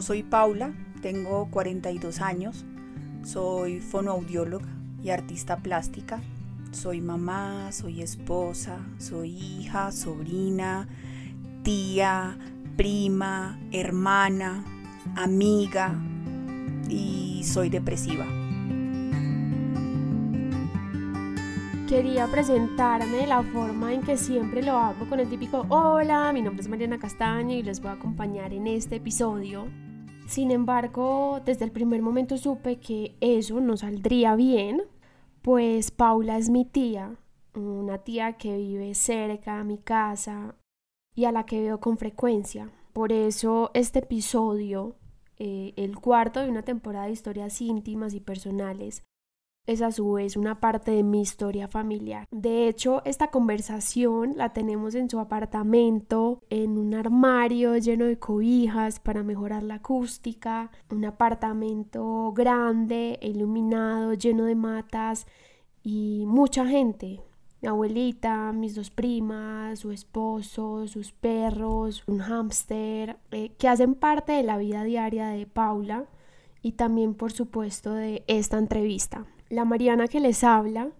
Yo soy Paula, tengo 42 años, soy fonoaudióloga y artista plástica. Soy mamá, soy esposa, soy hija, sobrina, tía, prima, hermana, amiga y soy depresiva. Quería presentarme de la forma en que siempre lo hago con el típico hola, mi nombre es Mariana Castaño y les voy a acompañar en este episodio. Sin embargo, desde el primer momento supe que eso no saldría bien, pues Paula es mi tía, una tía que vive cerca a mi casa y a la que veo con frecuencia. Por eso este episodio, eh, el cuarto de una temporada de historias íntimas y personales, es a su vez una parte de mi historia familiar. De hecho, esta conversación la tenemos en su apartamento, en un armario lleno de cobijas para mejorar la acústica, un apartamento grande, iluminado, lleno de matas y mucha gente. Mi abuelita, mis dos primas, su esposo, sus perros, un hámster, eh, que hacen parte de la vida diaria de Paula y también por supuesto de esta entrevista. La Mariana que les habla,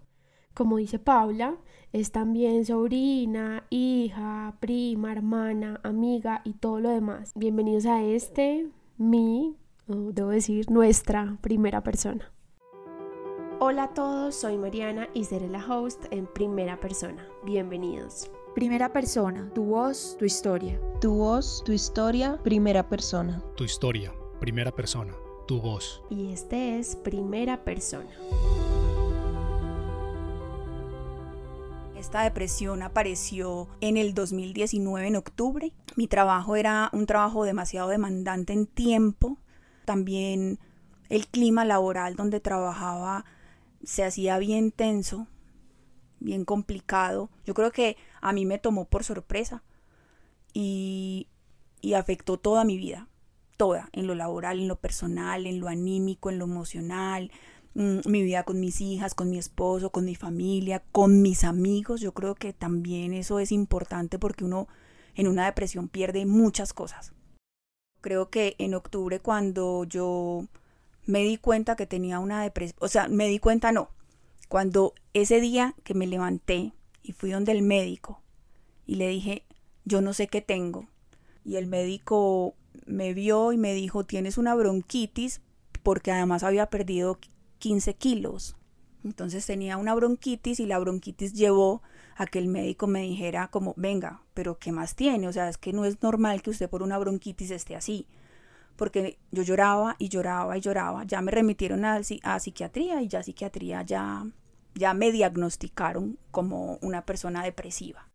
como dice Paula, es también sobrina, hija, prima, hermana, amiga y todo lo demás. Bienvenidos a este, mi, o debo decir, nuestra primera persona. Hola a todos, soy Mariana y seré la host en primera persona. Bienvenidos. Primera persona, tu voz, tu historia. Tu voz, tu historia, primera persona. Tu historia, primera persona tu voz. Y este es Primera Persona. Esta depresión apareció en el 2019, en octubre. Mi trabajo era un trabajo demasiado demandante en tiempo. También el clima laboral donde trabajaba se hacía bien tenso, bien complicado. Yo creo que a mí me tomó por sorpresa y, y afectó toda mi vida toda, en lo laboral, en lo personal, en lo anímico, en lo emocional, mm, mi vida con mis hijas, con mi esposo, con mi familia, con mis amigos. Yo creo que también eso es importante porque uno en una depresión pierde muchas cosas. Creo que en octubre cuando yo me di cuenta que tenía una depresión, o sea, me di cuenta no, cuando ese día que me levanté y fui donde el médico y le dije, yo no sé qué tengo, y el médico me vio y me dijo, tienes una bronquitis porque además había perdido 15 kilos. Entonces tenía una bronquitis y la bronquitis llevó a que el médico me dijera como, venga, pero ¿qué más tiene? O sea, es que no es normal que usted por una bronquitis esté así. Porque yo lloraba y lloraba y lloraba. Ya me remitieron a, a psiquiatría y ya psiquiatría ya, ya me diagnosticaron como una persona depresiva.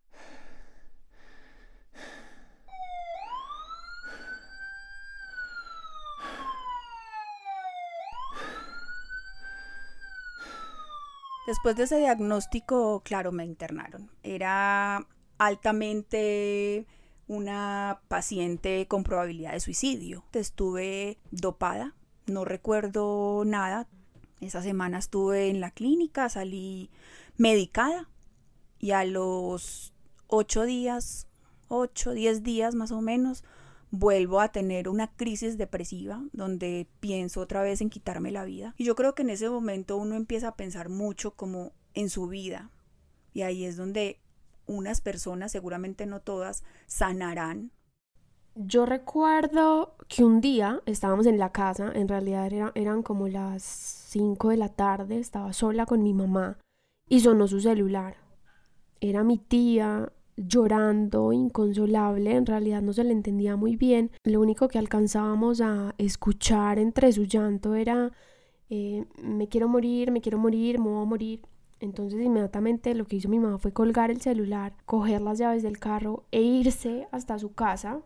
Después de ese diagnóstico, claro, me internaron. Era altamente una paciente con probabilidad de suicidio. Estuve dopada, no recuerdo nada. Esa semana estuve en la clínica, salí medicada y a los ocho días, ocho, diez días más o menos, vuelvo a tener una crisis depresiva donde pienso otra vez en quitarme la vida. Y yo creo que en ese momento uno empieza a pensar mucho como en su vida. Y ahí es donde unas personas, seguramente no todas, sanarán. Yo recuerdo que un día estábamos en la casa, en realidad eran como las 5 de la tarde, estaba sola con mi mamá y sonó su celular. Era mi tía, llorando, inconsolable, en realidad no se le entendía muy bien. Lo único que alcanzábamos a escuchar entre su llanto era eh, me quiero morir, me quiero morir, me voy a morir. Entonces inmediatamente lo que hizo mi mamá fue colgar el celular, coger las llaves del carro e irse hasta su casa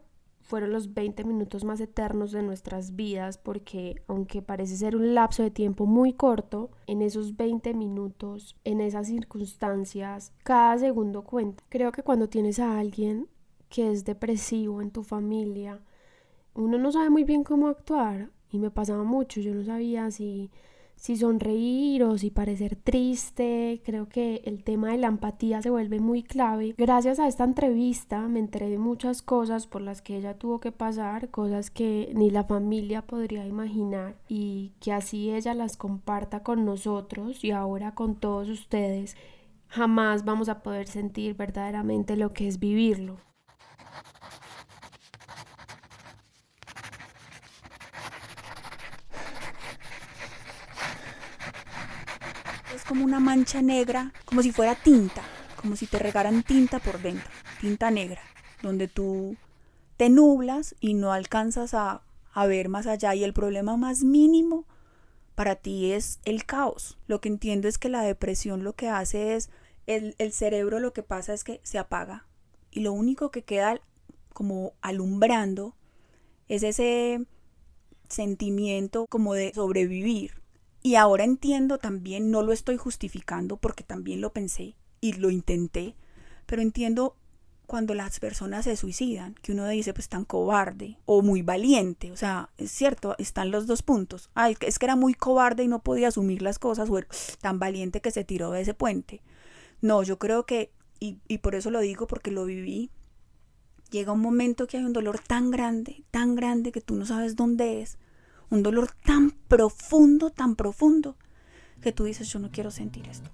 fueron los 20 minutos más eternos de nuestras vidas porque aunque parece ser un lapso de tiempo muy corto, en esos 20 minutos, en esas circunstancias, cada segundo cuenta. Creo que cuando tienes a alguien que es depresivo en tu familia, uno no sabe muy bien cómo actuar y me pasaba mucho, yo no sabía si si sonreír o si parecer triste. Creo que el tema de la empatía se vuelve muy clave. Gracias a esta entrevista me enteré de muchas cosas por las que ella tuvo que pasar, cosas que ni la familia podría imaginar y que así ella las comparta con nosotros y ahora con todos ustedes. Jamás vamos a poder sentir verdaderamente lo que es vivirlo. Como una mancha negra, como si fuera tinta, como si te regaran tinta por dentro, tinta negra, donde tú te nublas y no alcanzas a, a ver más allá y el problema más mínimo para ti es el caos. Lo que entiendo es que la depresión lo que hace es, el, el cerebro lo que pasa es que se apaga y lo único que queda como alumbrando es ese sentimiento como de sobrevivir, y ahora entiendo también, no lo estoy justificando porque también lo pensé y lo intenté, pero entiendo cuando las personas se suicidan, que uno dice pues tan cobarde o muy valiente, o sea, es cierto, están los dos puntos. Ay, es que era muy cobarde y no podía asumir las cosas, o tan valiente que se tiró de ese puente. No, yo creo que, y, y por eso lo digo, porque lo viví, llega un momento que hay un dolor tan grande, tan grande que tú no sabes dónde es, un dolor tan profundo, tan profundo, que tú dices, yo no quiero sentir esto.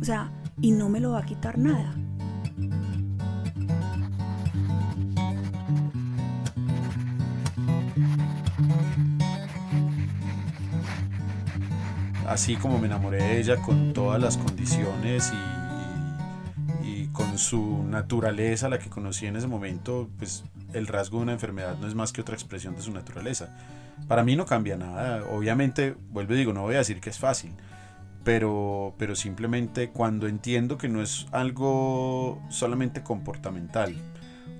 O sea, y no me lo va a quitar nada. Así como me enamoré de ella con todas las condiciones y, con su naturaleza, la que conocí en ese momento, pues el rasgo de una enfermedad no es más que otra expresión de su naturaleza para mí no cambia nada. Obviamente, vuelvo y digo, no voy a decir que es fácil, pero, pero simplemente cuando entiendo que no es algo solamente comportamental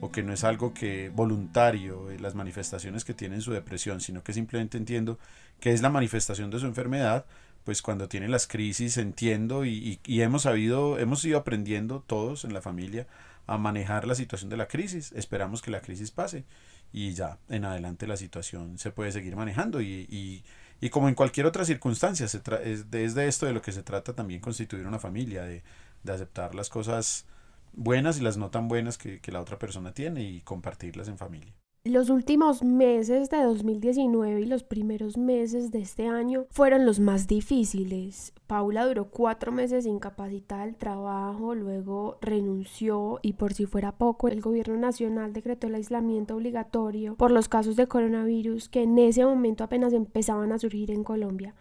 o que no es algo que voluntario, eh, las manifestaciones que tiene su depresión, sino que simplemente entiendo que es la manifestación de su enfermedad, pues cuando tiene las crisis entiendo y, y hemos sabido, hemos ido aprendiendo todos en la familia a manejar la situación de la crisis. Esperamos que la crisis pase y ya en adelante la situación se puede seguir manejando y, y, y como en cualquier otra circunstancia, se es, de, esto de lo que se trata también constituir una familia, de, de aceptar las cosas buenas y las no tan buenas que, que la otra persona tiene y compartirlas en familia. Los últimos meses de 2019 y los primeros meses de este año fueron los más difíciles. Paula duró cuatro meses incapacitada del trabajo, luego renunció y por si fuera poco, el gobierno nacional decretó el aislamiento obligatorio por los casos de coronavirus que en ese momento apenas empezaban a surgir en Colombia.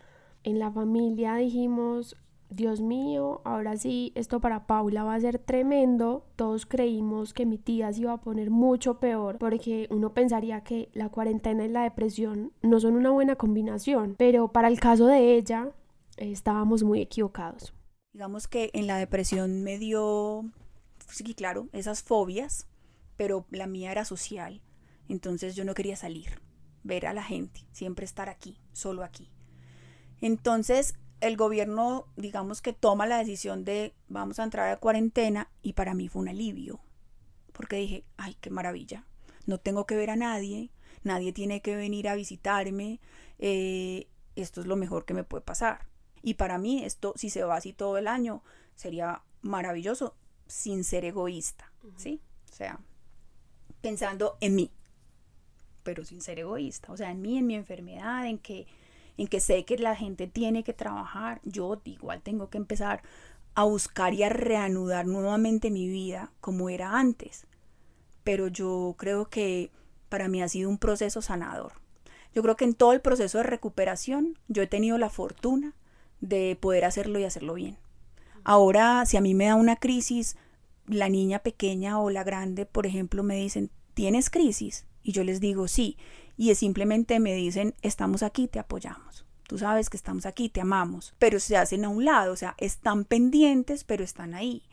En la familia dijimos, Dios mío, ahora sí, esto para Paula va a ser tremendo. Todos creímos que mi tía se iba a poner mucho peor porque uno pensaría que la cuarentena y la depresión no son una buena combinación, pero para el caso de ella estábamos muy equivocados. Digamos que en la depresión me dio, sí, claro, esas fobias, pero la mía era social. Entonces yo no quería salir, ver a la gente, siempre estar aquí, solo aquí. Entonces el gobierno, digamos que toma la decisión de vamos a entrar a cuarentena y para mí fue un alivio, porque dije, ay, qué maravilla, no tengo que ver a nadie, nadie tiene que venir a visitarme, eh, esto es lo mejor que me puede pasar. Y para mí esto, si se va así todo el año, sería maravilloso sin ser egoísta, ¿sí? O sea, pensando en mí, pero sin ser egoísta, o sea, en mí, en mi enfermedad, en que en que sé que la gente tiene que trabajar, yo igual tengo que empezar a buscar y a reanudar nuevamente mi vida como era antes. Pero yo creo que para mí ha sido un proceso sanador. Yo creo que en todo el proceso de recuperación yo he tenido la fortuna de poder hacerlo y hacerlo bien. Ahora, si a mí me da una crisis, la niña pequeña o la grande, por ejemplo, me dicen, ¿tienes crisis? Y yo les digo, sí y simplemente me dicen, estamos aquí, te apoyamos. Tú sabes que estamos aquí, te amamos, pero se hacen a un lado, o sea, están pendientes, pero están ahí.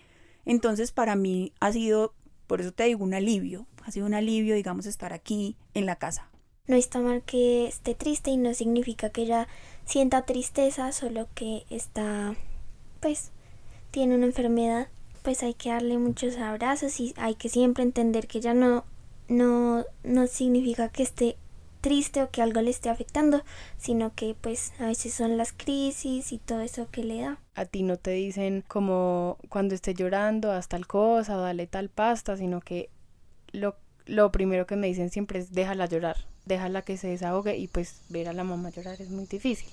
Entonces para mí ha sido, por eso te digo, un alivio, ha sido un alivio, digamos, estar aquí en la casa. No está mal que esté triste y no significa que ella sienta tristeza, solo que está, pues, tiene una enfermedad. Pues hay que darle muchos abrazos y hay que siempre entender que ella no, no, no significa que esté triste o que algo le esté afectando, sino que pues a veces son las crisis y todo eso que le da. A ti no te dicen como cuando esté llorando, haz tal cosa o dale tal pasta, sino que lo, lo primero que me dicen siempre es déjala llorar, déjala que se desahogue y pues ver a la mamá llorar es muy difícil.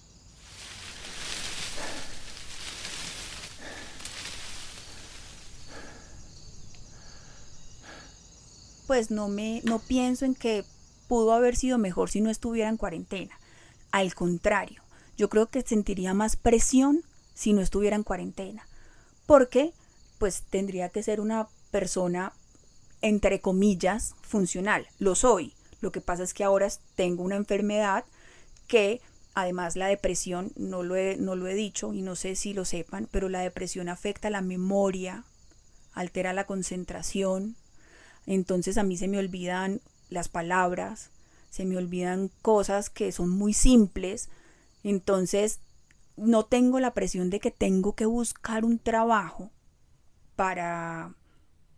pues no me no pienso en que pudo haber sido mejor si no estuviera en cuarentena. Al contrario, yo creo que sentiría más presión si no estuviera en cuarentena, porque pues tendría que ser una persona entre comillas funcional. Lo soy. Lo que pasa es que ahora tengo una enfermedad que además la depresión, no lo, he, no lo he dicho y no sé si lo sepan, pero la depresión afecta la memoria, altera la concentración, entonces a mí se me olvidan las palabras, se me olvidan cosas que son muy simples. Entonces no tengo la presión de que tengo que buscar un trabajo para,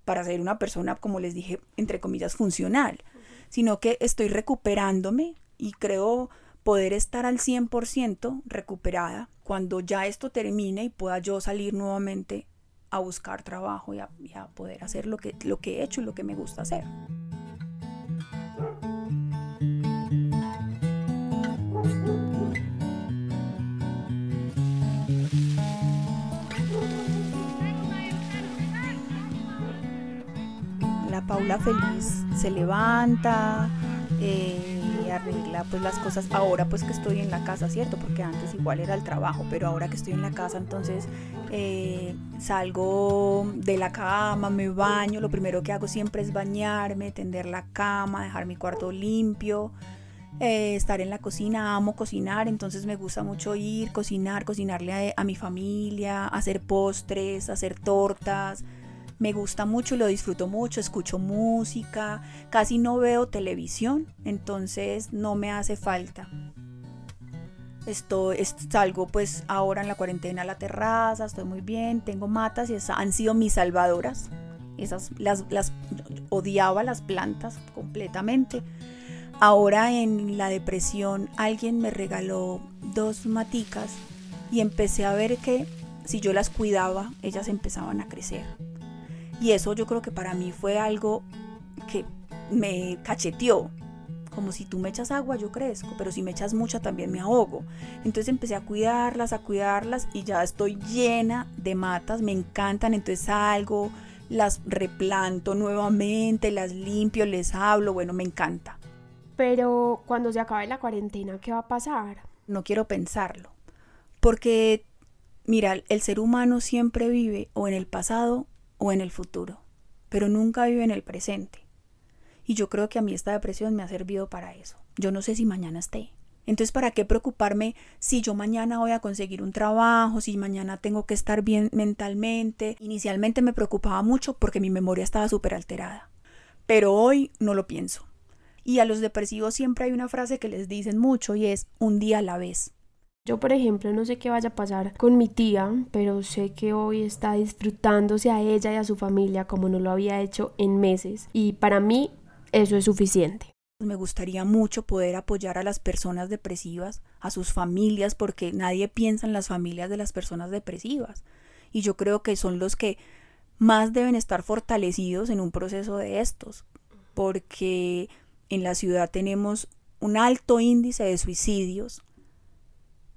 para ser una persona, como les dije, entre comillas, funcional, sino que estoy recuperándome y creo poder estar al 100% recuperada cuando ya esto termine y pueda yo salir nuevamente a buscar trabajo y a, poder hacer lo que, lo que he hecho y lo que me gusta hacer. Paula feliz se levanta, eh, arregla pues las cosas ahora pues que estoy en la casa, ¿cierto? Porque antes igual era el trabajo, pero ahora que estoy en la casa entonces eh, salgo de la cama, me baño, lo primero que hago siempre es bañarme, tender la cama, dejar mi cuarto limpio. Eh, estar en la cocina, amo cocinar, entonces me gusta mucho ir, cocinar, cocinarle a mi familia, hacer postres, hacer tortas, me gusta mucho, lo disfruto mucho, escucho música, casi no veo televisión, entonces no me hace falta. Estoy, salgo pues ahora en la cuarentena a la terraza, estoy muy bien, tengo matas y han sido mis salvadoras. Esas las, las odiaba las plantas completamente. Ahora en la depresión alguien me regaló dos maticas y empecé a ver que si yo las cuidaba, ellas empezaban a crecer. Y eso yo creo que para mí fue algo que me cacheteó. Como si tú me echas agua, yo crezco, pero si me echas mucha también me ahogo. Entonces empecé a cuidarlas, a cuidarlas y ya estoy llena de matas, me encantan, entonces salgo, las replanto nuevamente, las limpio, les hablo, bueno, me encanta. Pero cuando se acabe la cuarentena, ¿qué va a pasar? No quiero pensarlo, porque mira, el ser humano siempre vive o en el pasado o en el futuro, pero nunca vive en el presente. Y yo creo que a mí esta depresión me ha servido para eso. Yo no sé si mañana esté. Entonces, ¿para qué preocuparme si yo mañana voy a conseguir un trabajo, si mañana tengo que estar bien mentalmente? Inicialmente me preocupaba mucho porque mi memoria estaba súper alterada, pero hoy no lo pienso. Y a los depresivos siempre hay una frase que les dicen mucho y es un día a la vez. Yo, por ejemplo, no sé qué vaya a pasar con mi tía, pero sé que hoy está disfrutándose a ella y a su familia como no lo había hecho en meses. Y para mí eso es suficiente. Me gustaría mucho poder apoyar a las personas depresivas, a sus familias, porque nadie piensa en las familias de las personas depresivas. Y yo creo que son los que más deben estar fortalecidos en un proceso de estos, porque en la ciudad tenemos un alto índice de suicidios,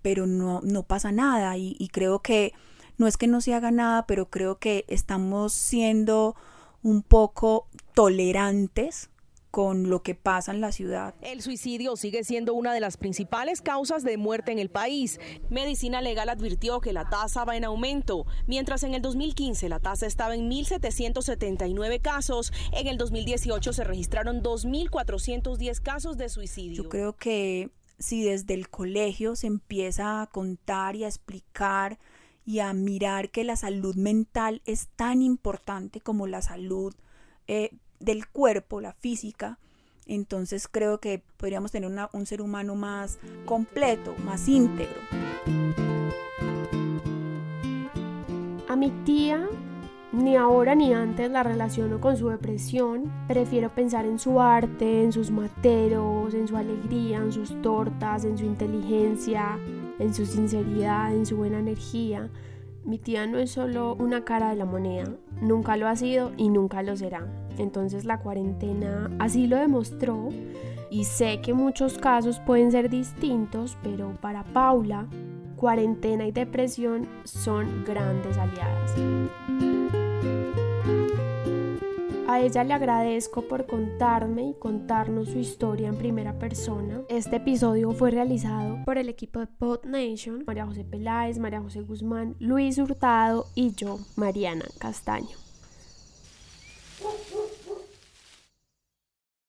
pero no, no pasa nada y, y creo que no es que no se haga nada, pero creo que estamos siendo un poco tolerantes con lo que pasa en la ciudad. El suicidio sigue siendo una de las principales causas de muerte en el país. Medicina Legal advirtió que la tasa va en aumento. Mientras en el 2015 la tasa estaba en 1.779 casos, en el 2018 se registraron 2.410 casos de suicidio. Yo creo que si desde el colegio se empieza a contar y a explicar y a mirar que la salud mental es tan importante como la salud eh, del cuerpo, la física, entonces creo que podríamos tener un ser humano más completo, más íntegro. A mi tía Ni ahora ni antes la relaciono con su depresión. Prefiero pensar en su arte, en sus materos, en su alegría, en sus tortas, en su inteligencia, en su sinceridad, en su buena energía. Mi tía no es solo una cara de la moneda, nunca lo ha sido y nunca lo será. Entonces la cuarentena así lo demostró y sé que muchos casos pueden ser distintos, pero para Paula, cuarentena y depresión son grandes aliadas. A ella le agradezco por contarme y contarnos su historia en primera persona. Este episodio fue realizado por el equipo de Pod Nation, María José Peláez, María José Guzmán, Luis Hurtado y yo, Mariana Castaño.